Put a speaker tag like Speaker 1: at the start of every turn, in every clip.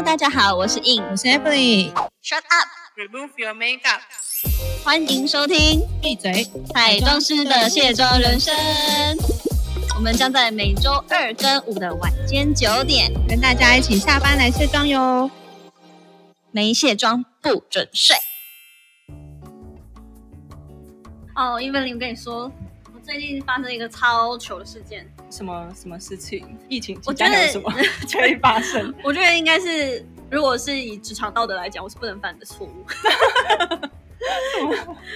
Speaker 1: Hello，大家好，我是 In，
Speaker 2: 我是 Emily。
Speaker 1: Shut
Speaker 3: up，Remove your makeup。
Speaker 1: 欢迎收听
Speaker 2: 闭嘴！
Speaker 1: 彩妆师的卸妆人生。我们将在每周二跟五的晚间九点，
Speaker 2: 跟大家一起下班来卸妆哟。
Speaker 1: 没卸妆不准睡。哦，Evelyn，我跟你说，我最近发生一个超糗的事件。
Speaker 3: 什么什么事情？疫情期
Speaker 1: 我觉得
Speaker 3: 间还有什么 可以发生？
Speaker 1: 我觉得应该是，如果是以职场道德来讲，我是不能犯的错误。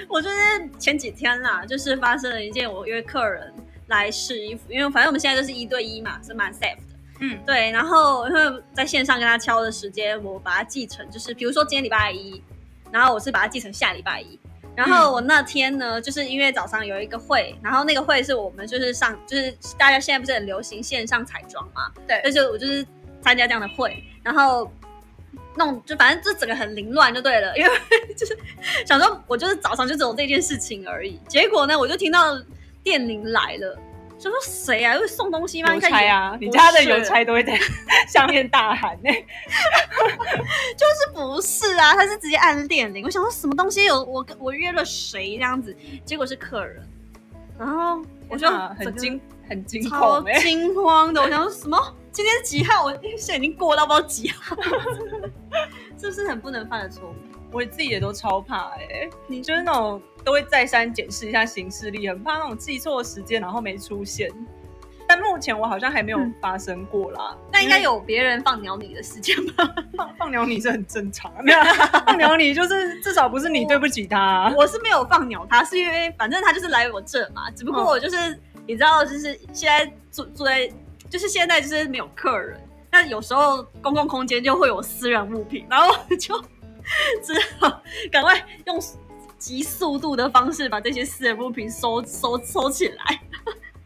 Speaker 1: 我就是前几天啦，就是发生了一件，我约客人来试衣服，因为反正我们现在就是一对一嘛，是蛮 safe 的。
Speaker 3: 嗯，
Speaker 1: 对，然后因为在线上跟他敲的时间，我把它记成就是，比如说今天礼拜一，然后我是把它记成下礼拜一。然后我那天呢，就是因为早上有一个会，然后那个会是我们就是上，就是大家现在不是很流行线上彩妆嘛，
Speaker 3: 对。
Speaker 1: 就是我就是参加这样的会，然后弄就反正就整个很凌乱就对了，因为 就是想说我就是早上就只有这件事情而已，结果呢我就听到电铃来了，就说谁啊？会送东西吗？
Speaker 3: 邮差啊，你家的邮差都会在 下面大喊呢、
Speaker 1: 就是不是啊？他是直接按电铃。我想说什么东西有我跟我约了谁这样子，结果是客人，然后我就
Speaker 3: 啊很惊很惊
Speaker 1: 超
Speaker 3: 恐哎、
Speaker 1: 惊慌的。我想说什么？今天是几号？我现在已经过到不知道几号，是不是很不能犯的错误？
Speaker 3: 我自己也都超怕哎、你就是那种都会再三检视一下行事历，很怕那种记错时间然后没出现。但目前我好像还没有发生过啦。
Speaker 1: 那应该有别人放鸟你的事件吧？
Speaker 3: 放放鸟你是很正常，放鸟你就是至少不是你对不起他、啊
Speaker 1: 我是没有放鸟他，是因为反正他就是来我这嘛，只不过
Speaker 3: 嗯
Speaker 1: 我就是、你知道，就是现在住住在，就是现在就是没有客人，那有时候公共空间就会有私人物品，然后就 只好赶快用极速度的方式把这些私人物品收收收起来，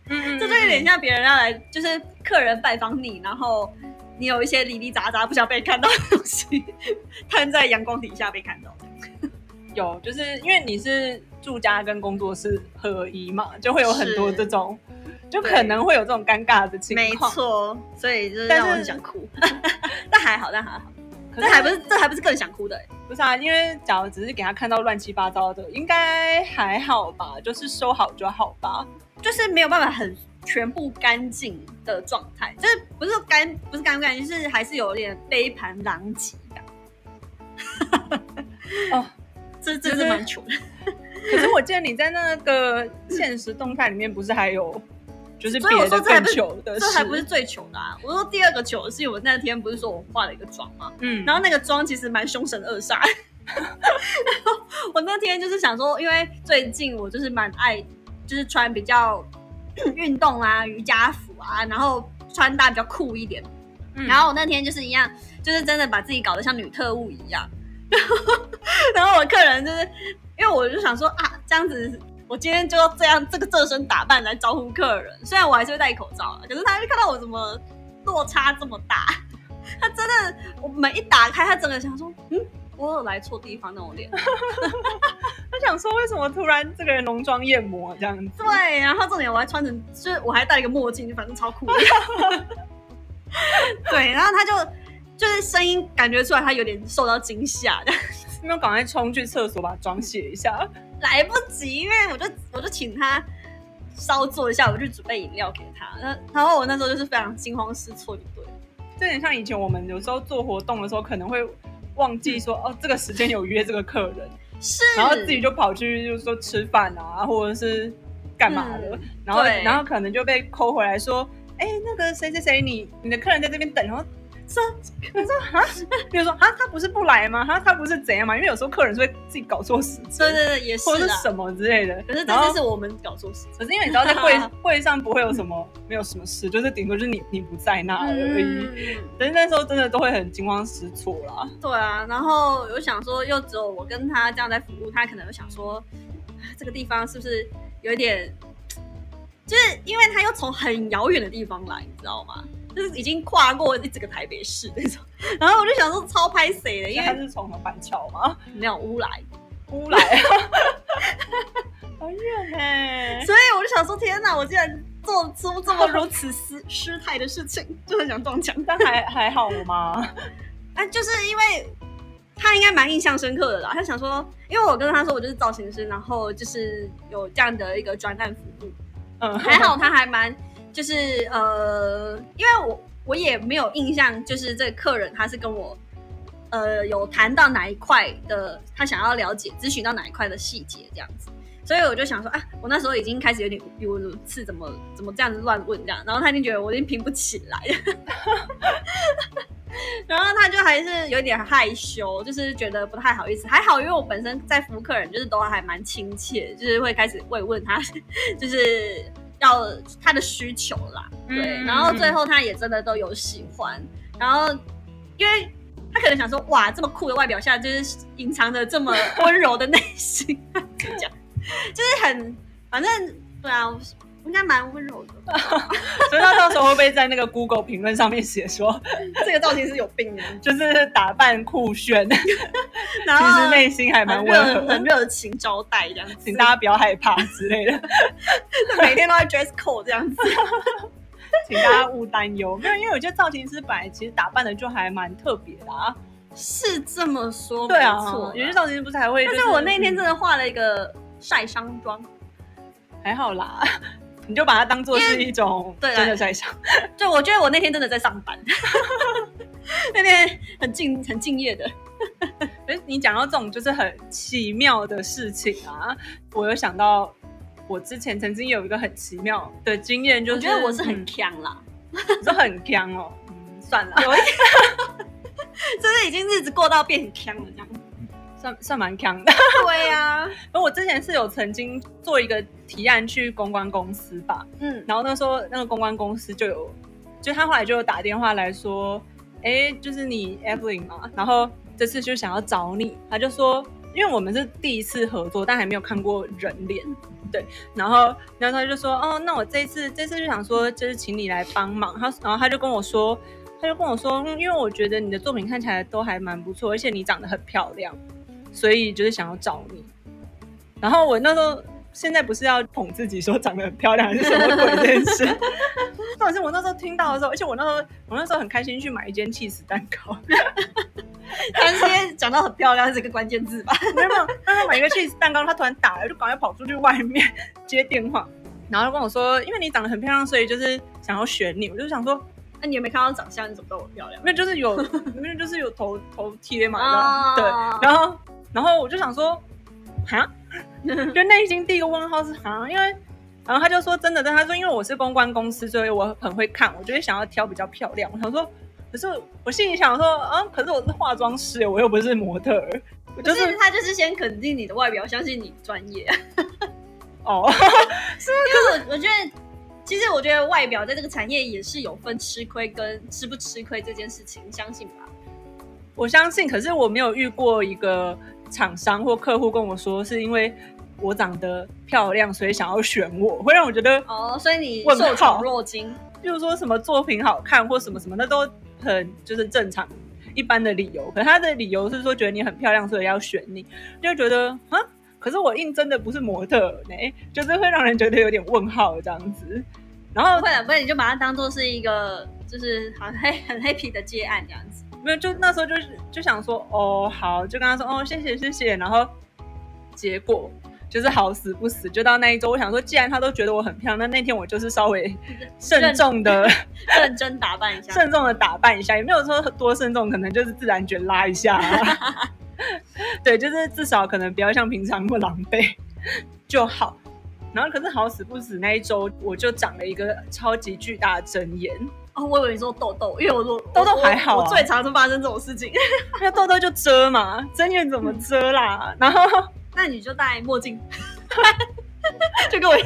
Speaker 3: 嗯
Speaker 1: 这就有点像别人要来，就是客人拜访你，然后。你有一些零零杂杂不想被看到的东西，摊在阳光底下被看到。
Speaker 3: 有，就是因为你是住家跟工作室合一嘛，就会有很多这种，就可能会有这种尴尬的情况没。
Speaker 1: 错，所以就是
Speaker 3: 但是
Speaker 1: 让我很想哭，但还好，但还好，
Speaker 3: 可
Speaker 1: 这还不是这还不是更想哭的、欸，
Speaker 3: 不是啊，因为假如只是给他看到乱七八糟的，应该还好吧，就是收好就好吧。
Speaker 1: 就是没有办法很全部干净的状态，就是不是说干不是干不干净，就是还是有点杯盘狼藉感。
Speaker 3: 哦，
Speaker 1: 这这
Speaker 3: 就是是
Speaker 1: 蛮糗的，
Speaker 3: 可是我记得你在那个现实动态里面不是还有就是
Speaker 1: 所以我
Speaker 3: 别的更
Speaker 1: 说这还不是？这还不是最穷的啊！我说第二个糗的是，我那天不是说我化了一个妆吗？
Speaker 3: 嗯，
Speaker 1: 然后那个妆其实蛮凶神恶煞。然 后我那天就是想说，因为最近我就是蛮爱，就是穿比较 运动啊、瑜伽服啊，然后穿搭比较酷一点。
Speaker 3: 嗯
Speaker 1: 然后我那天就是一样，就是真的把自己搞得像女特务一样。然后，然后我客人就是，因为我就想说啊，这样子，我今天就要这样这个这身打扮来招呼客人。虽然我还是会戴口罩啊，可是他就看到我怎么落差这么大，他真的，我门一打开，他整个想说，嗯，我有来错地方那种脸。
Speaker 3: 他想说为什么突然这个人浓妆艳抹这样子？
Speaker 1: 对，然后重点我还穿成，就是我还戴了一个墨镜，反正超酷的。对，然后他就就是声音感觉出来，他有点受到惊吓，
Speaker 3: 有没有赶快冲去厕所把妆卸一下？
Speaker 1: 来不及，因为我就我就请他稍坐一下，我就准备饮料给他。那然后我那时候就是非常惊慌失措，就对了。
Speaker 3: 这有点像以前我们有时候做活动的时候，可能会忘记说哦，这个时间有约这个客人，
Speaker 1: 是，
Speaker 3: 然后自己就跑去就是说吃饭啊，或者是干嘛的，
Speaker 1: 嗯
Speaker 3: 然后然后可能就被扣回来说，哎、那个谁谁谁，你你的客人在这边等，然后 说，我说啊，比如说啊，他不是不来吗？他他不是怎样吗？因为有时候客人是会自己搞错时间，
Speaker 1: 对对对，也是啊。
Speaker 3: 或者是什么之类的。
Speaker 1: 可是这
Speaker 3: 然后
Speaker 1: 次是我们搞错事情。
Speaker 3: 可是因为你知道，在会 会上不会有什么，没有什么事，就是顶多就是你你不在那而已。
Speaker 1: 嗯，
Speaker 3: 可是那时候真的都会很惊慌失措啦。
Speaker 1: 对啊，然后我想说，又只有我跟他这样在服务，他可能会想说，啊这个地方是不是有一点，就是因为他又从很遥远的地方来，你知道吗？就是已经跨过一整个台北市那种，然后我就想说超拍谁的，因为
Speaker 3: 他是从板桥嘛，
Speaker 1: 没有乌来，
Speaker 3: 乌来，好远呢、
Speaker 1: 所以我就想说，天哪，我竟然做出这么如此失失态的事情，就很想撞墙。
Speaker 3: 但还还好吗？
Speaker 1: 啊，就是因为他应该蛮印象深刻的啦。他想说，因为我跟他说我就是造型师，然后就是有这样的一个专案服务，
Speaker 3: 嗯，
Speaker 1: 还好他还蛮就是呃，因为我我也没有印象，就是这个客人他是跟我呃有谈到哪一块的，他想要了解咨询到哪一块的细节这样子。所以我就想说啊，我那时候已经开始有点语无伦次，怎么怎么这样子乱问这样，然后他已经觉得我已经拼不起来了，然后他就还是有点害羞，就是觉得不太好意思。还好，因为我本身在服务客人，就是都还蛮亲切，就是会开始慰问他，就是要他的需求啦，对。
Speaker 3: 嗯
Speaker 1: 然后最后他也真的都有喜欢，然后因为。他可能想说，哇，这么酷的外表下，就是隐藏着这么温柔的内心，这样。就是很，反正对啊，应该蛮温柔的。
Speaker 3: 所以他到时候会不会在那个 Google 评论上面写说，
Speaker 1: 这个造型师有病的，
Speaker 3: 就是打扮酷炫，
Speaker 1: 然
Speaker 3: 其
Speaker 1: 后
Speaker 3: 实内心还蛮
Speaker 1: 很
Speaker 3: 温
Speaker 1: 和、很
Speaker 3: 和，
Speaker 1: 热情招待这样子，
Speaker 3: 请大家不要害怕之类的，
Speaker 1: 每天都在 dress code 这样子。
Speaker 3: 请大家勿担忧。没有，因为我觉得造型师本来其实打扮的就还蛮特别的啊。
Speaker 1: 是这么说，
Speaker 3: 对啊有些造型师不是还会、就
Speaker 1: 但是我那天真的化了一个晒伤妆，
Speaker 3: 还好啦，你就把它当做是一种真的在上。
Speaker 1: 就我觉得我那天真的在上班，那天很敬很敬业的。
Speaker 3: 哎，你讲到这种就是很奇妙的事情啊，我有想到我之前曾经有一个很奇妙的经验，就是
Speaker 1: 我觉得我是很
Speaker 3: 嗯
Speaker 1: 强啦，
Speaker 3: 你说很强哦，嗯，算了，
Speaker 1: 有一天，就是已经日子过到变很强了这样。
Speaker 3: 算算蛮强的。
Speaker 1: 对呀、啊，
Speaker 3: 而我之前是有曾经做一个提案去公关公司吧，
Speaker 1: 嗯，
Speaker 3: 然后那时候那个公关公司就有，就他后来就有打电话来说，哎，就是你 Evelyn 嘛，然后这次就想要找你，他就说，因为我们是第一次合作，但还没有看过人脸，对，然后然后他就说，哦，那我这次这次就想说，就是请你来帮忙，他然后他就跟我说。他就跟我说，嗯，因为我觉得你的作品看起来都还蛮不错，而且你长得很漂亮，所以就是想要找你。然后我那时候现在不是要捧自己说长得很漂亮还是什么鬼这件事，是我那时候听到的时候，而且我那时候我那时候很开心去买一间 cheese 蛋糕，
Speaker 1: 但是今天讲到很漂亮是一个关键字吧，
Speaker 3: 没有没有，那时候买一个 cheese 蛋糕，他突然打了，就赶快跑出去外面接电话，然后就跟我说，因为你长得很漂亮，所以就是想要选你。我就想说，
Speaker 1: 那你有没有看到长相？你怎么知道我漂亮？
Speaker 3: 没有就是有，因为就是有头头贴嘛，
Speaker 1: 哦
Speaker 3: 对，然后然后我就想说，哈，就内心第一个问号是哈，因为。然后他就说真的，但他说因为我是公关公司，所以我很会看，我就会想要挑比较漂亮。我想说，可是我心里想说，啊，可是我是化妆师，我又不是模特儿，
Speaker 1: 就
Speaker 3: 就是是
Speaker 1: 他就是先肯定你的外表，相信你专业。
Speaker 3: 哦，
Speaker 1: 因为我我觉得，其实我觉得外表在这个产业也是有分吃亏跟吃不吃亏这件事情，相信吧？
Speaker 3: 我相信，可是我没有遇过一个厂商或客户跟我说，是因为我长得漂亮，所以想要选我，会让我觉得，
Speaker 1: 哦，所以你受宠若惊。
Speaker 3: 比如说什么作品好看或什么什么，那都很就是正常一般的理由。可他的理由是说觉得你很漂亮，所以要选你，就觉得啊，可是我应征的不是模特儿呢，就是会让人觉得有点问号这样子。然后
Speaker 1: 不会了，不然，你就把它当做是一个就是很黑很 happy 的接案这样子。
Speaker 3: 没有，就那时候就是就想说，哦，好，就跟他说，哦，谢谢谢谢，然后结果就是好死不死，就到那一周，我想说，既然他都觉得我很漂亮，那那天我就是稍微 慎重的、
Speaker 1: 认真打扮一下。
Speaker 3: 慎重的打扮一下，也没有说多慎重，可能就是自然卷拉一下、啊，对，就是至少可能不要像平常那么狼狈就好。然后可是好死不死那一周，我就长了一个超级巨大的针眼，
Speaker 1: 哦，我以为你说痘痘，因为我说
Speaker 3: 痘痘还好啊
Speaker 1: 我我最常是发生这种事情。
Speaker 3: 那痘痘就遮嘛，针眼怎么遮啦？然后。
Speaker 1: 那你就戴墨镜，就跟我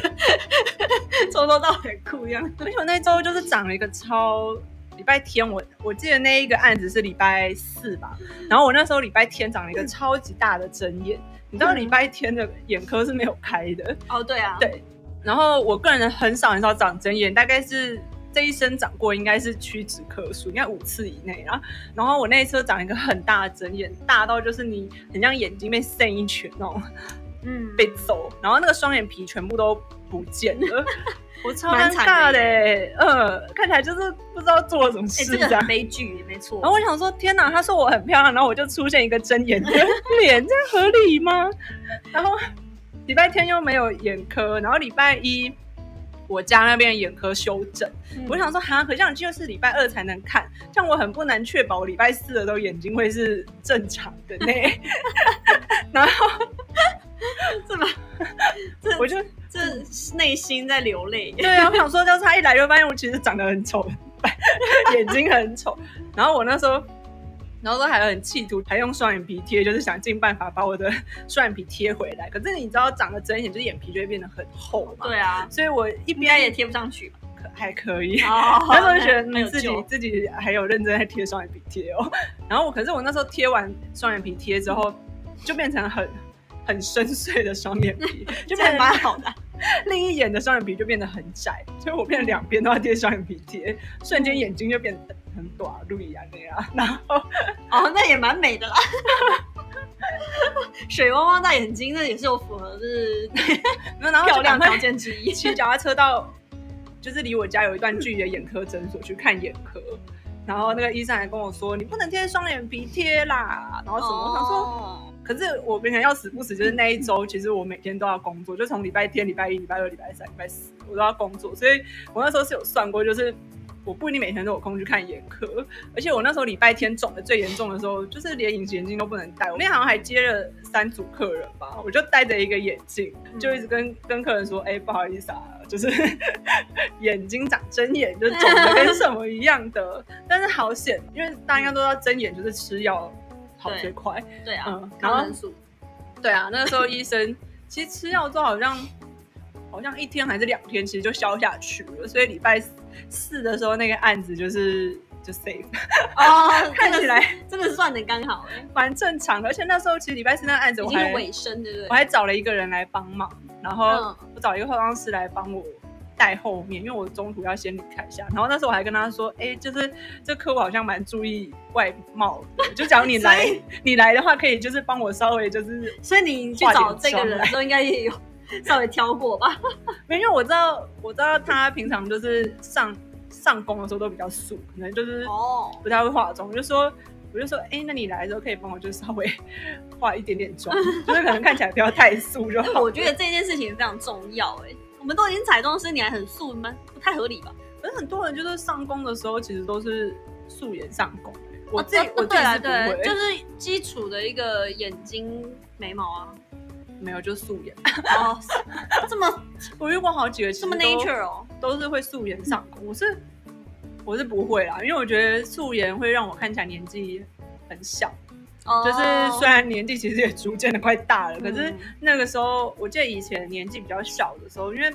Speaker 1: 从头到尾很酷一样。
Speaker 3: 而且我那周就是长了一个超礼拜天我，我记得那一个案子是礼拜四吧，然后我那时候礼拜天长了一个超级大的针眼，你知道
Speaker 1: 嗯
Speaker 3: 礼拜天的眼科是没有开的，
Speaker 1: 哦，对啊，
Speaker 3: 对然后我个人很少很少长针眼，大概是这一生长过应该是屈指可数，应该五次以内啊。然后我那一次长一个很大的针眼，大到就是你很像眼睛被扇一拳那种。
Speaker 1: 嗯，
Speaker 3: 被揍，然后那个双眼皮全部都不见了，我超尴尬的欸，呃，看起来就是不知道做了什么
Speaker 1: 哎、
Speaker 3: 事这样
Speaker 1: 这个很。悲剧，没错。
Speaker 3: 然后我想说，天哪，他说我很漂亮，然后我就出现一个睁眼的 脸，这样合理吗？然后礼拜天又没有眼科，然后礼拜一我家那边眼科休诊，
Speaker 1: 嗯
Speaker 3: 我想说，哈，可像就是礼拜二才能看，这样我很不难确保我礼拜四的时候眼睛会是正常的呢。然后
Speaker 1: 这么，这
Speaker 3: 我就
Speaker 1: 这内心在流泪。
Speaker 3: 对啊，我想说，就是他一来就发现我其实长得很丑，眼睛很丑。然后我那时候，然后都还很企图，还用双眼皮贴，就是想尽办法把我的 双眼皮贴回来。可是你知道，长得真眼，就是眼皮就会变得很厚嘛。
Speaker 1: 对啊，
Speaker 3: 所以我一
Speaker 1: 边也贴不上去
Speaker 3: 还可以。
Speaker 1: 哦
Speaker 3: 那时候就觉得自己自己还有认真在贴双眼皮贴哦，然后我可是我那时候贴完双眼皮贴之后，就变成很很深邃的双眼皮，就变成
Speaker 1: 还蛮好的。
Speaker 3: 另一眼的双眼皮就变得很窄，所以我变成两边都要贴双眼皮贴，瞬间眼睛就变得很短，路易安那样。然后
Speaker 1: 哦，那也蛮美的啦。水汪汪大眼睛，那也是有符合就是
Speaker 3: 然后
Speaker 1: 漂亮条件之一。
Speaker 3: 骑脚踏车到，就是离我家有一段距离的眼科诊所去看眼科。然后那个医生还跟我说：“你不能贴双眼皮贴啦。”然后什么？我想说，
Speaker 1: 哦，
Speaker 3: 可是我跟你讲要死不死，就是那一周，其实我每天都要工作，就从礼拜天、礼拜一、礼拜二、礼拜三、礼拜四，我都要工作，所以我那时候是有算过，就是我不一定每天都有空去看眼科，而且我那时候礼拜天肿的最严重的时候，就是连隐形眼镜都不能戴，我那天好像还接了三组客人吧，我就戴着一个眼镜，就一直跟跟客人说，哎、不好意思啊，就是 眼睛长针眼，就是肿的 跟什么一样的，但是好险，因为大家都知道针眼就是吃药好最快。
Speaker 1: 对啊
Speaker 3: 嗯，然后
Speaker 1: 抗生素。
Speaker 3: 对啊，那个时候医生其实吃药之后好像好像一天还是两天，其实就消下去了。所以礼拜四的时候那个案子就是就 safe，
Speaker 1: 哦，
Speaker 3: 看起来
Speaker 1: 真的算的刚好哎，
Speaker 3: 蛮正常的。而且那时候其实礼拜四那个案子我还
Speaker 1: 是尾声，对不对？
Speaker 3: 我还找了一个人来帮忙，然后
Speaker 1: 嗯
Speaker 3: 我找一个化妆师来帮我。带后面，因为我中途要先离开一下，然后那时候我还跟他说，哎、就是这客户好像蛮注意外貌的，就假如你来 你来的话，可以就是帮我稍微就是
Speaker 1: 所以你去找这个人的时候，应该也有稍微挑过吧？
Speaker 3: 没有，因为我知道，我知道他平常就是上上工的时候都比较素，可能就是
Speaker 1: 哦，
Speaker 3: 不太会化妆。我就说，我就说，哎、那你来的时候可以帮我就稍微化一点点妆，就是可能看起来不要太素就好。
Speaker 1: 我觉得这件事情非常重要哎。我们都已经彩妆师，你还很素吗？不太合理吧？
Speaker 3: 可是很多人就是上工的时候，其实都是素颜上工。我
Speaker 1: 哦
Speaker 3: 自己、
Speaker 1: 哦
Speaker 3: 我自己是不
Speaker 1: 对啊对，
Speaker 3: 会，
Speaker 1: 就是基础的一个眼睛、眉毛啊。
Speaker 3: 没有就素颜。
Speaker 1: 哦，这么
Speaker 3: 我遇过好几个，其
Speaker 1: 这么 nature 哦。
Speaker 3: 都是会素颜上工。我是我是不会啦，因为我觉得素颜会让我看起来年纪很小。
Speaker 1: 哦
Speaker 3: 就是虽然年纪其实也逐渐的快大了，可是
Speaker 1: 嗯。
Speaker 3: 那个时候，我记得以前年纪比较小的时候，因为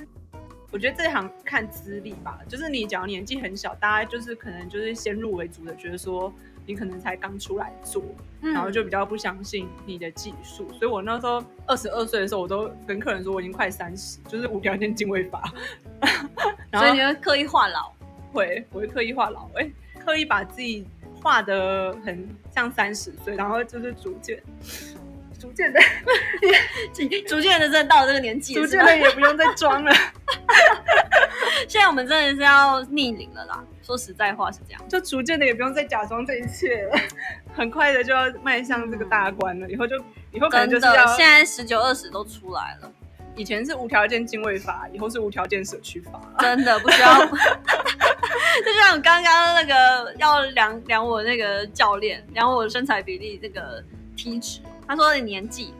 Speaker 3: 我觉得这一行看资历吧，就是你只要年纪很小，大家就是可能就是先入为主的觉得说你可能才刚出来做，
Speaker 1: 嗯
Speaker 3: 然后就比较不相信你的技术，所以我那时候二十二岁的时候，我都跟客人说我已经快三十，就是无条件敬畏法，然后
Speaker 1: 所以你会刻意话老。
Speaker 3: 会我会刻意话老，哎、刻意把自己画的很像三十岁，然后就是逐渐 逐渐的。
Speaker 1: 逐渐的，真的到了这个年纪
Speaker 3: 逐渐的也不用再装了，
Speaker 1: 现在我们真的是要逆龄了啦。说实在话是这样。
Speaker 3: 就逐渐的也不用再假装这一切了，很快的就要迈向这个大关了。以后就以后可能就是要，
Speaker 1: 现在十九二十都出来了，
Speaker 3: 以前是无条件敬畏法，以后是无条件舍去法。
Speaker 1: 真的不需要。就像刚刚那个要量量我那个教练量我身材比例这个体脂，他说的年纪，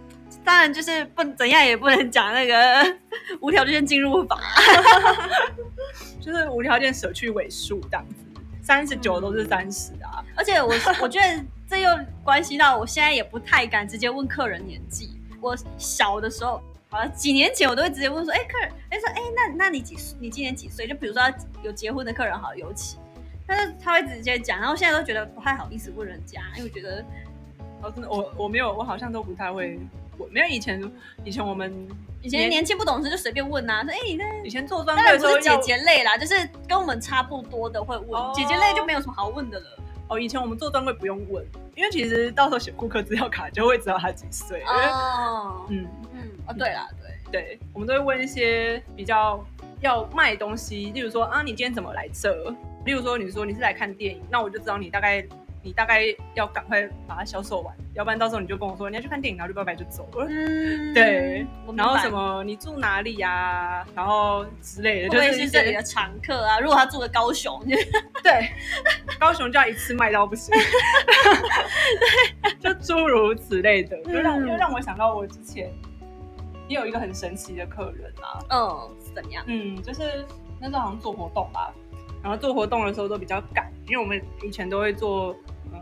Speaker 1: 当然就是不怎样也不能讲那个无条件进入法。
Speaker 3: 就是无条件舍去尾数这样子，三十九都是三十啊。
Speaker 1: 而且我我觉得这又关系到我现在也不太敢直接问客人年纪。我小的时候，好像几年前我都会直接问说，哎、客人，哎、说，哎、那那你几岁？你今年几岁？就比如说有结婚的客人好了，尤其，但是他会直接讲，然后现在都觉得不太好意思问人家，因为我觉得
Speaker 3: 哦，真的，我 我没有，我好像都不太会我，没有以前以前我们
Speaker 1: 以前年轻不懂事就随便问呐、说，哎、你那
Speaker 3: 以前做专
Speaker 1: 当
Speaker 3: 柜
Speaker 1: 不是姐
Speaker 3: 的时候姐
Speaker 1: 姐类啦，就是跟我们差不多的会问，
Speaker 3: 哦
Speaker 1: 姐姐类就没有什么好问的了。
Speaker 3: 哦，以前我们做专柜不用问，因为其实到时候写顾客资料卡就会知道他几岁，
Speaker 1: 哦，
Speaker 3: 嗯。
Speaker 1: 嗯，哦，对啦，对。
Speaker 3: 对，我们都会问一些比较要卖东西，例如说啊，你今天怎么来这？例如说你说你是来看电影，那我就知道你大概你大概要赶快把它销售完，要不然到时候你就跟我说你要去看电影，然后就拜拜就走了。
Speaker 1: 嗯，
Speaker 3: 对然后什么你住哪里呀、然后之类的，就是
Speaker 1: 这里的常客啊？如果他住的高雄，
Speaker 3: 对，高雄就要一次卖到不行，对，就诸如此类的，就让
Speaker 1: 嗯
Speaker 3: 就让我想到我之前也有一个很神奇的客人啊，
Speaker 1: 嗯，是怎样？
Speaker 3: 嗯，就是那时候好像做活动吧，然后做活动的时候都比较赶，因为我们以前都会做，嗯，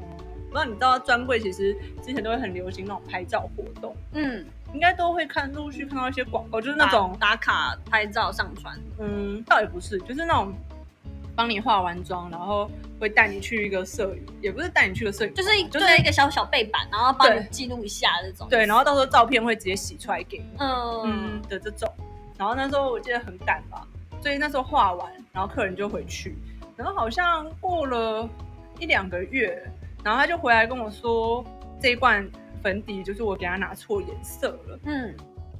Speaker 3: 不知道你知道专柜其实之前都会很流行那种拍照活动，
Speaker 1: 嗯，
Speaker 3: 应该都会看陆续看到一些广告，就是那种
Speaker 1: 打打卡拍照上传，
Speaker 3: 嗯，倒也不是，就是那种帮你化完妆，然后会带你去一个摄影，也不是带你去个摄影，
Speaker 1: 就是
Speaker 3: 就
Speaker 1: 就是是一个小小背板，然后帮你
Speaker 3: 对
Speaker 1: 记录一下这种。
Speaker 3: 对，然后到时候照片会直接洗出来给你，
Speaker 1: 嗯
Speaker 3: 嗯的这种。然后那时候我记得很赶吧，所以那时候画完，然后客人就回去，然后好像过了一两个月，然后他就回来跟我说，这一罐粉底就是我给他拿错颜色了。
Speaker 1: 嗯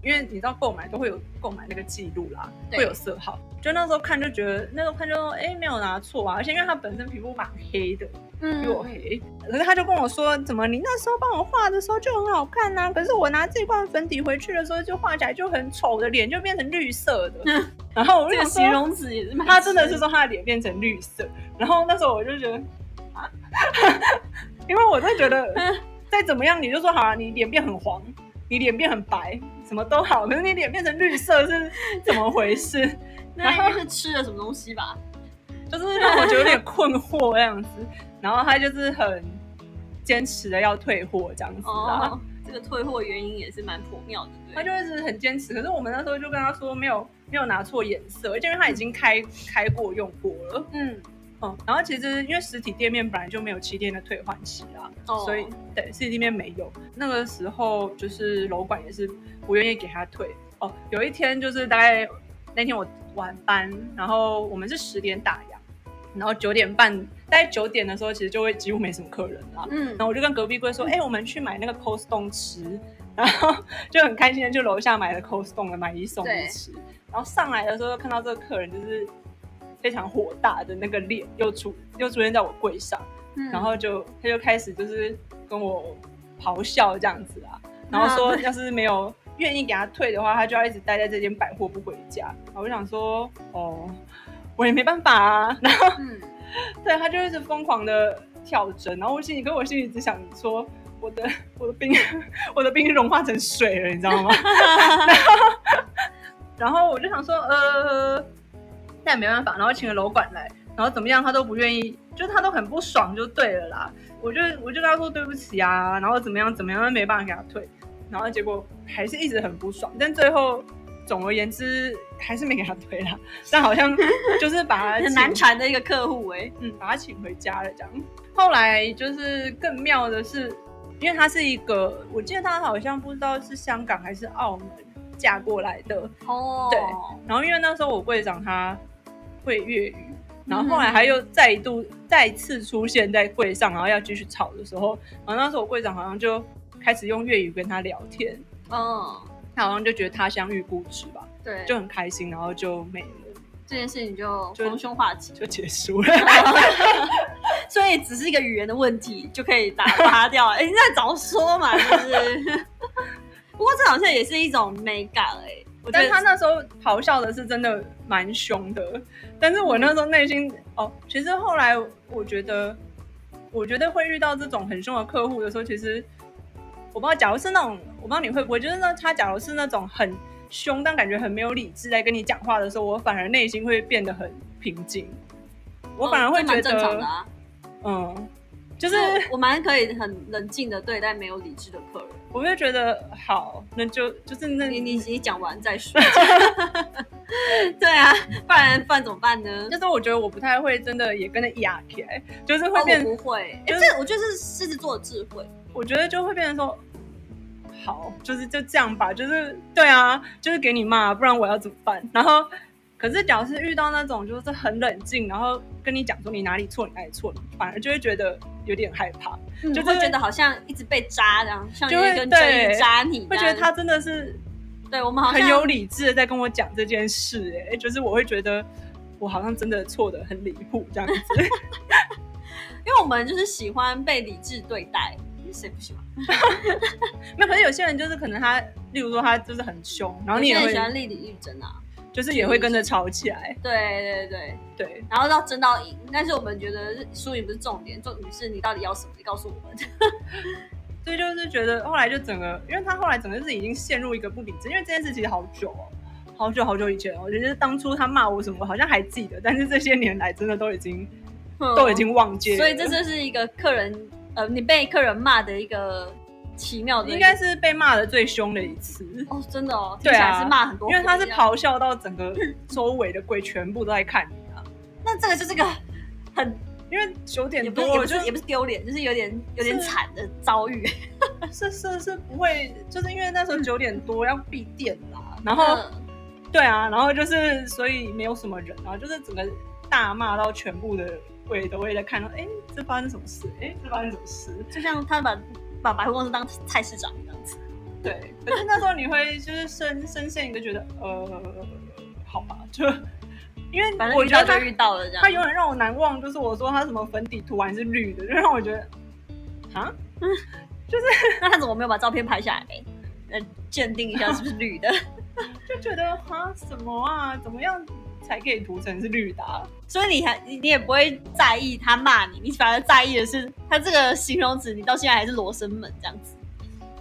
Speaker 3: 因为你知道购买都会有购买那个记录啦，
Speaker 1: 对
Speaker 3: 会有色号。就那时候看就觉得，那时候看就说，哎、没有拿错啊。而且因为他本身皮肤蛮黑的，
Speaker 1: 嗯
Speaker 3: 比我黑，可是他就跟我说，怎么你那时候帮我画的时候就很好看呐、可是我拿这罐粉底回去的时候，就画起来就很丑，的脸就变成绿色的。
Speaker 1: 嗯
Speaker 3: 然后我就
Speaker 1: 这个
Speaker 3: 想说
Speaker 1: 形容词也是
Speaker 3: 他真的是说他的脸变成绿色，然后那时候我就觉得，啊 因为我就觉得再怎么样你就说好啊，你脸变很黄，你脸变很白，什么都好，可是你脸变成绿色是怎么回事？
Speaker 1: 那应该是吃了什么东西吧？
Speaker 3: 就是让我觉得有点困惑这样子。然后他就是很坚持的要退货这样子啊。
Speaker 1: 哦，这个退货原因也是蛮颇妙的，
Speaker 3: 他。就一直很坚持，可是我们那时候就跟他说没有没有拿错颜色，而且因为他已经开开过用过了，
Speaker 1: 嗯，
Speaker 3: 嗯，然后其实因为实体店面本来就没有七天的退换期啦，
Speaker 1: 哦
Speaker 3: 所以对实体店面没有。那个时候就是楼管也是不愿意给他退哦。有一天就是大概那天我晚班，然后我们是十点打烊，然后九点半大概九点的时候，其实就会几乎没什么客人啦。
Speaker 1: 嗯
Speaker 3: 然后我就跟隔壁柜说：“哎、我们去买那个 Cold Stone 吃。”然后就很开心的去楼下买了 Cold Stone 的买一送一吃。然后上来的时候看到这个客人就是非常火大的那个脸又出又出现在我柜上，
Speaker 1: 嗯
Speaker 3: 然后就他就开始就是跟我咆哮这样子啊，然后说要是没有愿意给他退的话，他就要一直待在这间百货不回家。然后我就想说，哦，我也没办法啊。然后
Speaker 1: 嗯，
Speaker 3: 对他就一直疯狂的跳针，然后我心里，跟我心里只想说，我的我的冰 我的冰融化成水了，你知道吗？然后我就想说，呃，但没办法，然后请了楼管来，然后怎么样他都不愿意，就他都很不爽就对了啦。我就我就跟他说对不起啊，然后怎么样怎么样，没办法给他退，然后结果还是一直很不爽，但最后总而言之还是没给他退啦，但好像就是把他
Speaker 1: 很
Speaker 3: 请
Speaker 1: 难缠的一个客户哎。
Speaker 3: 嗯，把他请回家了这样。后来就是更妙的是，因为他是一个，我记得他好像不知道是香港还是澳门嫁过来的，
Speaker 1: 哦，
Speaker 3: 对然后因为那时候我柜长他会粤语，然后后来他又再度再次出现在柜上，然后要继续吵的时候，然后那时候我柜长好像就开始用粤语跟他聊天，
Speaker 1: 嗯，
Speaker 3: 他好像就觉得他乡遇故知吧，
Speaker 1: 对，
Speaker 3: 就很开心，然后就没了，
Speaker 1: 这件事情就
Speaker 3: 就
Speaker 1: 逢凶化吉，
Speaker 3: 就结束了。
Speaker 1: 所以只是一个语言的问题就可以打 发掉。哎、你在早说嘛，是不是？不过这好像也是一种美感哎、
Speaker 3: 但他那时候咆哮的是真的蛮凶的，但是我那时候内心哦，其实后来我觉得，我觉得会遇到这种很凶的客户的时候，其实我不知道，假如是那种，我不知道你会不会，就是那他假如是那种很凶但感觉很没有理智在跟你讲话的时候，我反而内心会变得很平静，我反而会觉得，
Speaker 1: 正常的啊，
Speaker 3: 嗯，就
Speaker 1: 就是是我蛮可以很冷静的对待没有理智的客人。
Speaker 3: 我就觉得好，那就就是那
Speaker 1: 你你你讲完再说。对啊，不然不然怎么办呢？
Speaker 3: 就是我觉得我不太会真的也跟着压起来，就是会
Speaker 1: 哦
Speaker 3: 变
Speaker 1: 我不会，哎、
Speaker 3: 就是
Speaker 1: 这我觉得是狮子座的智慧。
Speaker 3: 我觉得就会变成说，好，就是就这样吧，就是对啊，就是给你骂，不然我要怎么办？然后，可是假如是遇到那种就是很冷静，然后跟你讲说你哪里错，你哪里错，你反而就会觉得有点害怕，
Speaker 1: 就
Speaker 3: 就是
Speaker 1: 会觉得好像一直被扎这样，像
Speaker 3: 就会
Speaker 1: 一根针
Speaker 3: 对
Speaker 1: 一直扎你这样，
Speaker 3: 会觉得他真的是
Speaker 1: 对我们好像
Speaker 3: 很有理智的在跟我讲这件事、哎，就是我会觉得我好像真的错的很离谱这样子。
Speaker 1: 因为我们就是喜欢被理智对待，谁不喜欢？
Speaker 3: 没有，可是有些人就是可能他，例如说他就是很凶，然后你也会
Speaker 1: 喜欢立理力争啊，
Speaker 3: 就是也会跟着吵起来。
Speaker 1: 对对对，
Speaker 3: 对，
Speaker 1: 然后到争到赢，但是我们觉得输赢不是重点，重点是你到底要什么，你告诉我们。
Speaker 3: 所以就是觉得后来就整个，因为他后来整个是已经陷入一个不理智，因为这件事其实好久哦，好久好久以前哦，我觉得当初他骂我什么，我好像还记得，但是这些年来真的都已经 都已经忘记了。
Speaker 1: 所以这就是一个客人，呃，你被客人骂的一个奇妙的，
Speaker 3: 应该是被骂的最凶的一次。
Speaker 1: 哦，真的哦，
Speaker 3: 对啊，
Speaker 1: 是骂很多
Speaker 3: 因为他是，咆哮到整个周围的鬼全部都在看你啊。
Speaker 1: 那这个就是个很
Speaker 3: 因为九点多，我就
Speaker 1: 也不是也不是丢脸，就是有点有点惨的遭遇。
Speaker 3: 是是是不会，就是因为那时候九点多要闭店啦，然后、
Speaker 1: 嗯
Speaker 3: 对啊，然后就是所以没有什么人，然后就是整个大骂到全部的鬼都会在看到，哎，这发生什么事？哎，这发生什么事？
Speaker 1: 就像他把把百货公司当菜市场这样子。
Speaker 3: 对，可是那时候你会就是深深陷一个觉得，呃，好吧，就因为
Speaker 1: 反正
Speaker 3: 我觉得他
Speaker 1: 遇到就遇到了这样。
Speaker 3: 他永远让我难忘，就是我说他什么粉底涂完是绿的，就让我觉得，啊，
Speaker 1: 那他怎么没有把照片拍下来？呃，鉴定一下是不是绿的？
Speaker 3: 就觉得啊什么啊，怎么样才可以涂成是绿的、啊？
Speaker 1: 所以你还你你也不会在意他骂你，你反而在意的是他这个形容词，你到现在还是罗生门这样子。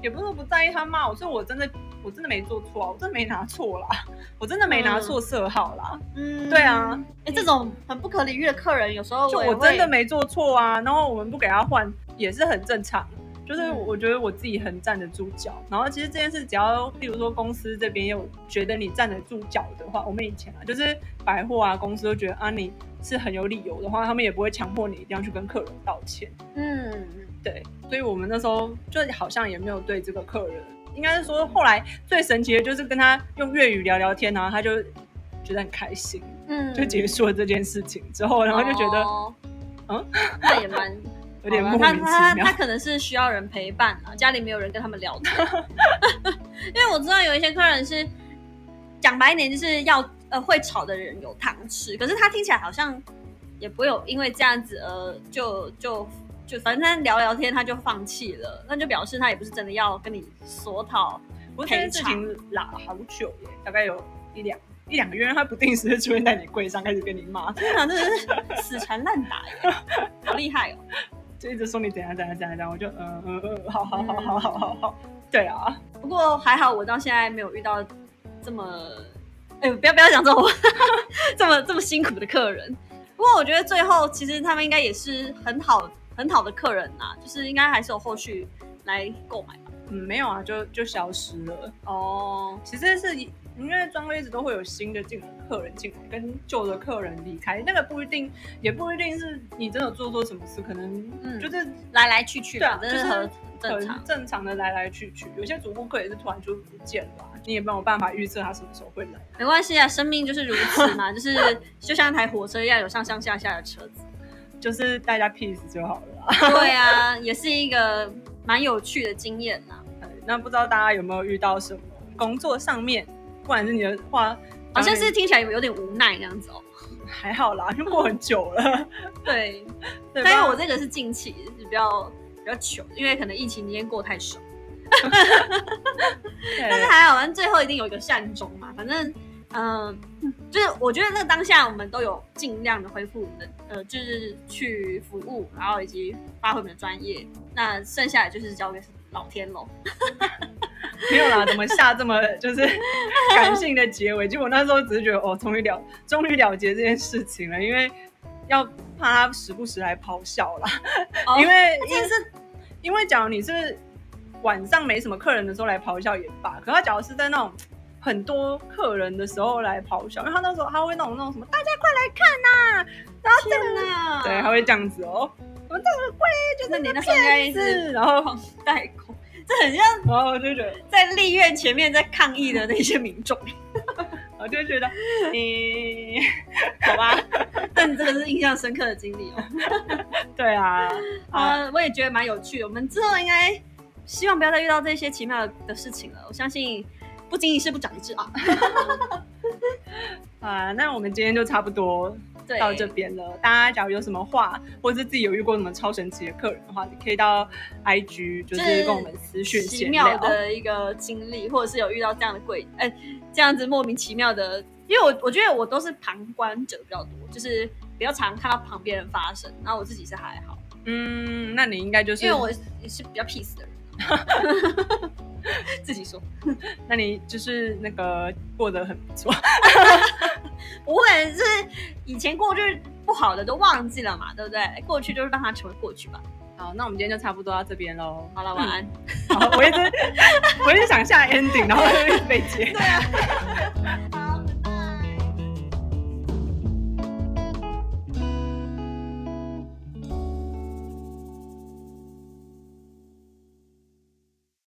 Speaker 3: 也不是说不在意他骂我，是我真的我真的没做错啊，我真的没拿错啦，我真的没拿错色号啦，
Speaker 1: 嗯，
Speaker 3: 对啊，
Speaker 1: 哎、这种很不可理喻的客人，有时候
Speaker 3: 就我真的没做错啊，然后我们不给他换也是很正常。就是
Speaker 1: 嗯。
Speaker 3: 我觉得我自己很站得住脚，然后其实这件事只要，例如说公司这边有觉得你站得住脚的话，我们以前啊，就是百货啊公司都觉得啊你是很有理由的话，他们也不会强迫你一定要去跟客人道歉。
Speaker 1: 嗯，
Speaker 3: 对，所以我们那时候就好像也没有对这个客人，应该是说后来最神奇的就是跟他用粤语聊聊天，然后他就觉得很开心，
Speaker 1: 嗯。
Speaker 3: 就结束了这件事情之后，然后就觉得、
Speaker 1: 哦。
Speaker 3: 嗯，
Speaker 1: 那也蛮
Speaker 3: 有点莫名其妙
Speaker 1: 他他他。可能是需要人陪伴啊，家里没有人跟他们聊天。因为我知道有一些客人是讲白一点，就是要呃会吵的人有糖吃，可是他听起来好像也不会有因为这样子而就就就反正他聊聊天他就放弃了，那就表示他也不是真的要跟你索讨。
Speaker 3: 不过这件事情拉了好久耶，大概有一两 一两个月，他不定时会出现在你柜上，开始跟你骂，
Speaker 1: 真的是死缠烂打耶，好厉害哦！
Speaker 3: 就一直说你怎样怎样怎样怎样，我就嗯嗯嗯，好好好好好好好，对啊，
Speaker 1: 不过还好，我到现在没有遇到这么，哎、不要不要讲这种 这么这么辛苦的客人。不过我觉得最后其实他们应该也是很好很好的客人呐、就是应该还是有后续来购买吧。
Speaker 3: 嗯，没有啊，就就消失了。
Speaker 1: 哦，
Speaker 3: 其实是因为专柜一直都会有新的进客人进来，跟旧的客人离开，那个不一定，也不一定是你真的做错什么事，可能
Speaker 1: 嗯
Speaker 3: 就是
Speaker 1: 来来去去吧，
Speaker 3: 对啊，就是
Speaker 1: 很正常
Speaker 3: 很。正常的来来去去。有些主顾客也是突然就不见了啊、你也没有办法预测他什么时候会来。
Speaker 1: 没关系啊，生命就是如此嘛，就是就像一台火车一样，有上上下下的车子。
Speaker 3: 就是大家 peace 就好了啦。
Speaker 1: 对啊，也是一个蛮有趣的经验呐。
Speaker 3: 哎那不知道大家有没有遇到什么工作上面，不然是你的话，
Speaker 1: 好像是听起来有点无奈这样子哦。
Speaker 3: 还好啦，因为过很久了。
Speaker 1: 对，但是我这个是近期是比较比较糗，因为可能疫情期间过太爽，但是还好，反正最后一定有一个善终嘛。反正，嗯、就是我觉得那个当下我们都有尽量的恢复我们的呃，就是去服务，然后以及发挥我们的专业。那剩下的就是交给老天龙。
Speaker 3: 没有啦，怎么下这么就是感性的结尾？结果那时候只是觉得哦，终于了，终于了结这件事情了，因为要怕他时不时来咆哮啦。
Speaker 1: 哦
Speaker 3: 因为
Speaker 1: 因为是
Speaker 3: 因为假如你是晚上没什么客人的时候来咆哮也罢，可他假如是在那种很多客人的时候来咆哮，因为他那时候他会那种那种什么大家快来看呐、然后这个！对，他会这样子哦，我们这么贵就是
Speaker 1: 你那时候应该
Speaker 3: 是，然后
Speaker 1: 狂带口，这很像
Speaker 3: 然后我就觉得，
Speaker 1: 在立院前面在抗议的那些民众，
Speaker 3: 我就觉得，你，
Speaker 1: 好吧？但你这个是印象深刻的经历哦。
Speaker 3: 对啊，啊，
Speaker 1: 啊，我也觉得蛮有趣的。我们之后应该希望不要再遇到这些奇妙的事情了。我相信不经一事不长一智啊。
Speaker 3: 啊，那我们今天就差不多
Speaker 1: 对，
Speaker 3: 到这边了。大家假如有什么话，或者是自己有遇过什么超神奇的客人的话，你可以到 IG 就
Speaker 1: 就是
Speaker 3: 是跟我们私讯
Speaker 1: 奇。妙的一个经历，或者是有遇到这样的贵，哎、这样子莫名其妙的，因为我我觉得我都是旁观者比较多，就是比较常看到旁边人发生，然后我自己是还好，
Speaker 3: 嗯，那你应该就是
Speaker 1: 因为我也是比较 peace 的人。自己说，
Speaker 3: 那你就是那个过得很不错。
Speaker 1: 不会，就是以前过去不好的都忘记了嘛，对不对？过去就是让它成为过去吧。
Speaker 3: 好，那我们今天就差不多到这边喽。
Speaker 1: 好了，晚安。
Speaker 3: 好，我一直我一直想下 ending，然后就被截。
Speaker 1: 对啊。